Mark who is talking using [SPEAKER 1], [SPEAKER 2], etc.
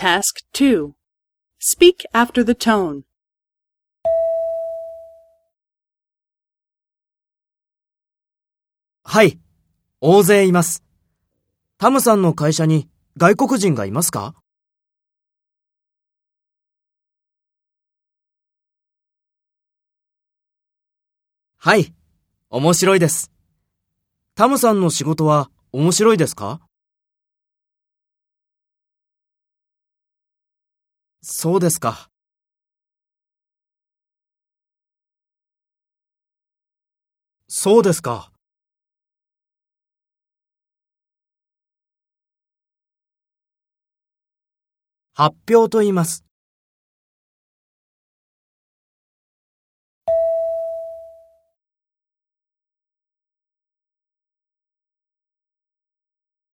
[SPEAKER 1] Task 2 Speak after the tone.
[SPEAKER 2] はい、大勢います。タムさんの会社に外国人がいますか？はい、面白いです。タムさんの仕事は面白いですか？そうですか。そうですか。発表と言います。